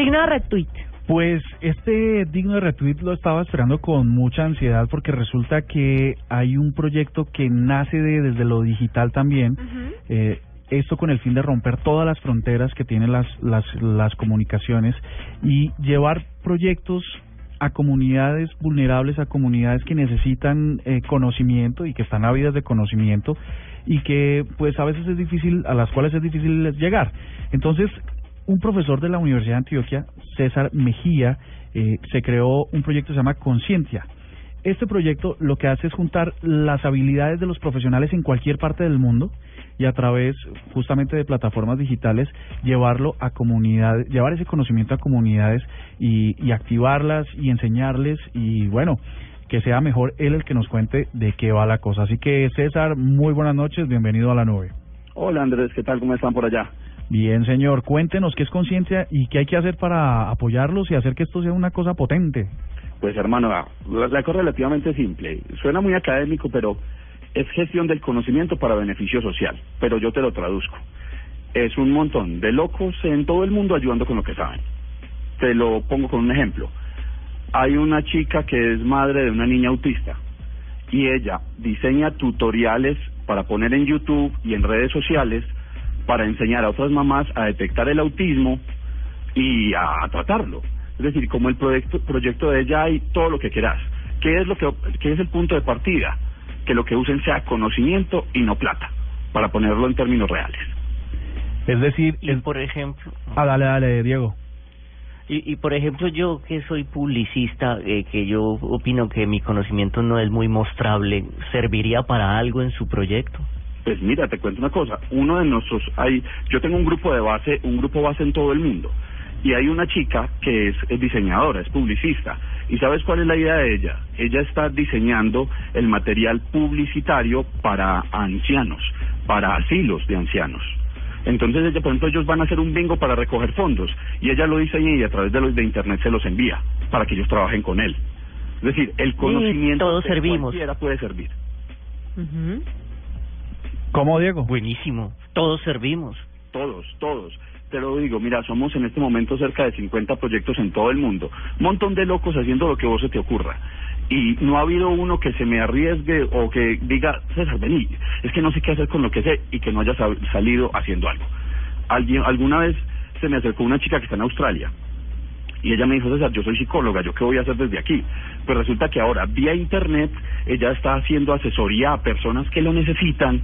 Digno de retweet. Pues este digno de retweet lo estaba esperando con mucha ansiedad porque resulta que hay un proyecto que nace de, desde lo digital también. eh, esto con el fin de romper todas las fronteras que tienen las, las, las comunicaciones y llevar proyectos a comunidades vulnerables, a comunidades que necesitan eh, conocimiento y que están ávidas de conocimiento y que pues a veces es difícil, a las cuales es difícil llegar. Entonces, un profesor de la Universidad de Antioquia, César Mejía, eh, se creó un proyecto que se llama Conciencia. Este proyecto lo que hace es juntar las habilidades de los profesionales en cualquier parte del mundo y a través justamente de plataformas digitales llevarlo a comunidades, llevar ese conocimiento a comunidades y, y activarlas y enseñarles y bueno, que sea mejor él el que nos cuente de qué va la cosa. Así que César, muy buenas noches, bienvenido a la nube. Hola Andrés, ¿qué tal? ¿Cómo están por allá? Bien, señor, cuéntenos qué es conciencia y qué hay que hacer para apoyarlos y hacer que esto sea una cosa potente. Pues hermano, la, la cosa es relativamente simple. Suena muy académico, pero es gestión del conocimiento para beneficio social. Pero yo te lo traduzco. Es un montón de locos en todo el mundo ayudando con lo que saben. Te lo pongo con un ejemplo. Hay una chica que es madre de una niña autista y ella diseña tutoriales para poner en YouTube y en redes sociales para enseñar a otras mamás a detectar el autismo y a tratarlo. Es decir, como el proyecto, proyecto de ella hay todo lo que quieras. ¿Qué es lo que qué es el punto de partida? Que lo que usen sea conocimiento y no plata, para ponerlo en términos reales. Es decir, Y es... por ejemplo, Ah, dale, dale, Diego. y, y por ejemplo yo que soy publicista, eh, que yo opino que mi conocimiento no es muy mostrable, ¿serviría para algo en su proyecto? Pues mira, te cuento una cosa. Uno de nuestros, hay, yo tengo un grupo de base, un grupo base en todo el mundo. Y hay una chica que es, es diseñadora, es publicista. ¿Y sabes cuál es la idea de ella? Ella está diseñando el material publicitario para ancianos, para asilos de ancianos. Entonces, ella, por ejemplo, ellos van a hacer un bingo para recoger fondos y ella lo diseña y a través de los de internet se los envía para que ellos trabajen con él. Es decir, el conocimiento todos de servimos. cualquiera puede servir. Ujú. ¿Cómo, Diego? Buenísimo, todos servimos. Todos, todos. Te lo digo, mira, somos en este momento cerca de 50 proyectos en todo el mundo. Un montón de locos haciendo lo que vos se te ocurra. Y no ha habido uno que se me arriesgue o que diga, César, vení, es que no sé qué hacer con lo que sé y que no haya sal- salido haciendo algo. Alguien, alguna vez se me acercó una chica que está en Australia y ella me dijo, César, yo soy psicóloga, ¿yo qué voy a hacer desde aquí? Pues resulta que ahora, vía Internet, ella está haciendo asesoría a personas que lo necesitan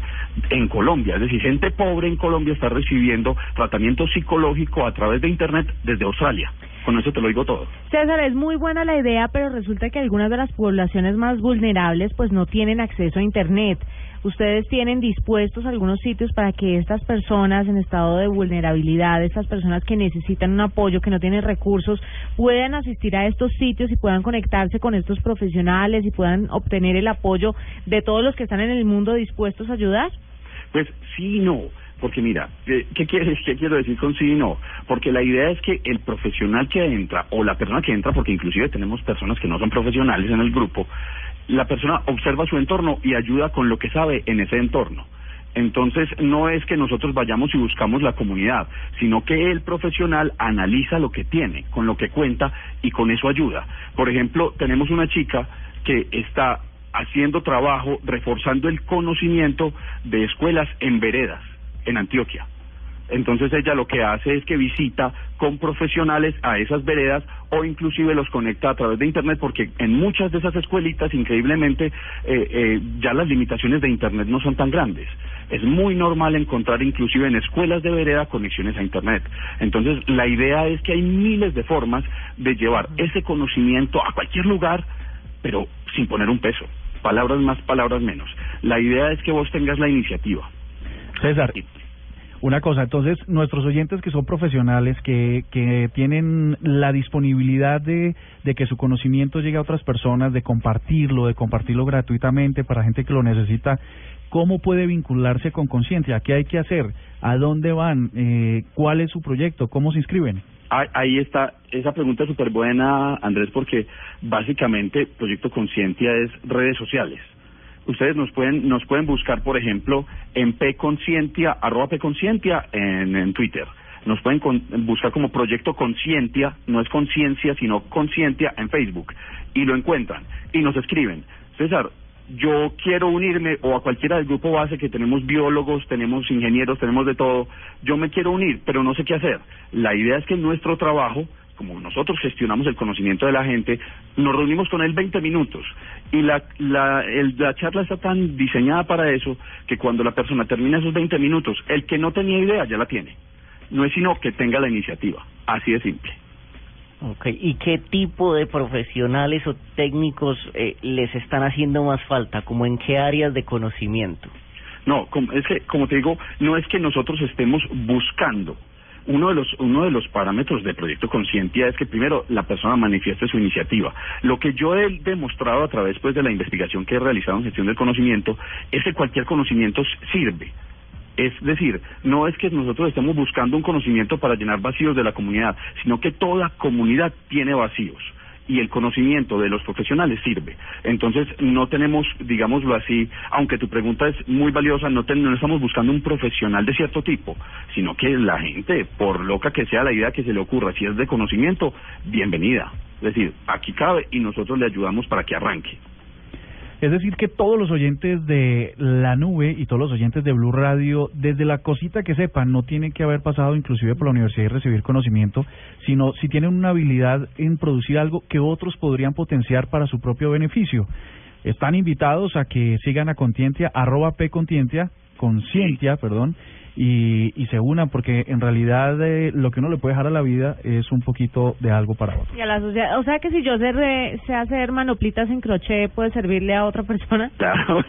en Colombia. Es decir, gente pobre en Colombia está recibiendo tratamiento psicológico a través de Internet desde Australia. Con eso te lo digo todo. César, es muy buena la idea, pero resulta que algunas de las poblaciones más vulnerables pues no tienen acceso a Internet. ¿Ustedes tienen dispuestos algunos sitios para que estas personas en estado de vulnerabilidad, estas personas que necesitan un apoyo, que no tienen recursos, puedan asistir a estos sitios y puedan conectarse con estos profesionales y puedan obtener el apoyo de todos los que están en el mundo dispuestos a ayudar? Pues sí y no. Porque mira, ¿qué, qué quieres, ¿qué quiero decir con sí y no? Porque la idea es que el profesional que entra, o la persona que entra, porque inclusive tenemos personas que no son profesionales en el grupo, la persona observa su entorno y ayuda con lo que sabe en ese entorno. Entonces, no es que nosotros vayamos y buscamos la comunidad, sino que el profesional analiza lo que tiene, con lo que cuenta y con eso ayuda. Por ejemplo, tenemos una chica que está haciendo trabajo reforzando el conocimiento de escuelas en veredas, en Antioquia. Entonces ella lo que hace es que visita con profesionales a esas veredas o inclusive los conecta a través de Internet porque en muchas de esas escuelitas increíblemente eh, eh, ya las limitaciones de Internet no son tan grandes. Es muy normal encontrar inclusive en escuelas de vereda conexiones a Internet. Entonces la idea es que hay miles de formas de llevar ese conocimiento a cualquier lugar pero sin poner un peso. Palabras más, palabras menos. La idea es que vos tengas la iniciativa. César, una cosa, entonces nuestros oyentes que son profesionales, que, que tienen la disponibilidad de, que su conocimiento llegue a otras personas, de compartirlo, de compartirlo gratuitamente para gente que lo necesita, ¿cómo puede vincularse con conciencia? ¿Qué hay que hacer? ¿A dónde van? Eh, ¿Cuál es su proyecto? ¿Cómo se inscriben? Ah, Ahí está, esa pregunta es súper buena, Andrés, porque básicamente Proyecto Conciencia es redes sociales. Ustedes nos pueden nos pueden buscar, por ejemplo, en pconcientia, arroba pconcientia en, en Twitter. Nos pueden buscar como Proyecto Conciencia, no es conciencia, sino conciencia en Facebook, y lo encuentran, y nos escriben, César, yo quiero unirme o a cualquiera del grupo base que tenemos biólogos, tenemos ingenieros, tenemos de todo, yo me quiero unir, pero no sé qué hacer. La idea es que nuestro trabajo, como nosotros gestionamos el conocimiento de la gente, nos reunimos con él 20 minutos y la, la, la charla está tan diseñada para eso que cuando la persona termina esos 20 minutos, el que no tenía idea ya la tiene. No es sino que tenga la iniciativa, así de simple. Okay. ¿Y qué tipo de profesionales o técnicos eh, les están haciendo más falta? ¿Como en qué áreas de conocimiento? No, es que, como te digo, no es que nosotros estemos buscando. Uno de los uno de los parámetros del proyecto Conscientia es que primero la persona manifieste su iniciativa. Lo que yo he demostrado a través pues de la investigación que he realizado en gestión del conocimiento es que cualquier conocimiento sirve. Es decir, no es que nosotros estemos buscando un conocimiento para llenar vacíos de la comunidad, sino que toda comunidad tiene vacíos y el conocimiento de los profesionales sirve. Entonces, no tenemos, digámoslo así, aunque tu pregunta es muy valiosa, no, no estamos buscando un profesional de cierto tipo, sino que la gente, por loca que sea la idea que se le ocurra, si es de conocimiento, bienvenida. Es decir, aquí cabe y nosotros le ayudamos para que arranque. Es decir, que todos los oyentes de la nube y todos los oyentes de Blue Radio, desde la cosita que sepan, no tienen que haber pasado inclusive por la universidad y recibir conocimiento, sino si tienen una habilidad en producir algo que otros podrían potenciar para su propio beneficio. Están invitados a que sigan a Contientia, arroba P Contientia, Conciencia, perdón, y, y se unan porque en realidad eh, lo que uno le puede dejar a la vida es un poquito de algo para otro. Y a la sociedad, o sea que si yo sé, sé hacer manoplitas en crochet, ¿puede servirle a otra persona? Claro,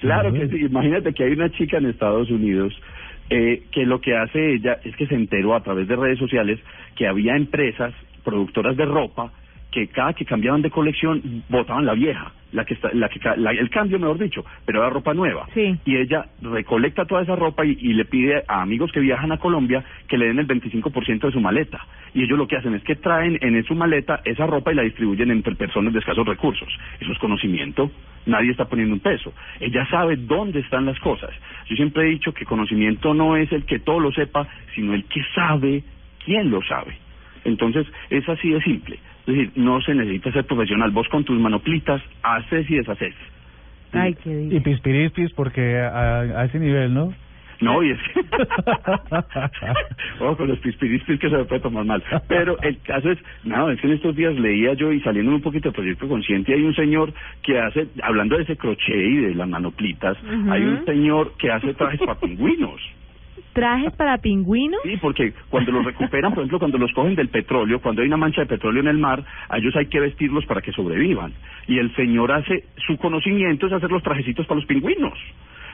claro que sí. Imagínate que hay una chica en Estados Unidos eh, que lo que hace ella es que se enteró a través de redes sociales que había empresas productoras de ropa que cada que cambiaban de colección botaban la vieja la que está, la que el cambio mejor dicho, pero la ropa nueva. Y ella recolecta toda esa ropa y, le pide a amigos que viajan a Colombia que le den el 25% de su maleta. Y ellos lo que hacen es que traen en su maleta esa ropa y la distribuyen entre personas de escasos recursos. Eso es conocimiento. Nadie está poniendo un peso. Ella sabe dónde están las cosas. Yo siempre he dicho que conocimiento no es el que todo lo sepa, sino el que sabe quién lo sabe. Entonces, es así de simple. Es decir, no se necesita ser profesional. Vos con tus manoplitas haces y deshaces. Ay, qué Y pispirispis porque a, ese nivel, ¿no? No, y es que... Ojo con los pispirispis que se me puede tomar mal. Pero el caso es, nada, es que en estos días leía yo y saliendo un poquito del proyecto consciente, hay un señor que hace, hablando de ese crochet y de las manoplitas, hay un señor que hace trajes para pingüinos trajes para pingüinos? Sí, porque cuando los recuperan, por ejemplo, cuando los cogen del petróleo, cuando hay una mancha de petróleo en el mar, a ellos hay que vestirlos para que sobrevivan. Y el señor hace, su conocimiento es hacer los trajecitos para los pingüinos.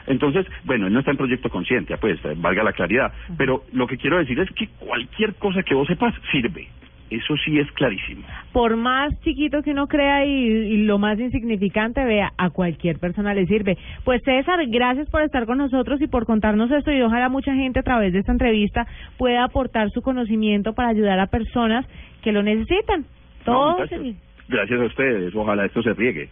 Entonces, bueno, él no está en proyecto consciente, pues, valga la claridad. Pero lo que quiero decir es que cualquier cosa que vos sepas sirve. Eso sí es clarísimo. Por más chiquito que uno crea y, lo más insignificante, vea, a cualquier persona le sirve. Pues César, gracias por estar con nosotros y por contarnos esto y ojalá mucha gente a través de esta entrevista pueda aportar su conocimiento para ayudar a personas que lo necesitan. Todos. gracias a ustedes, ojalá esto se riegue.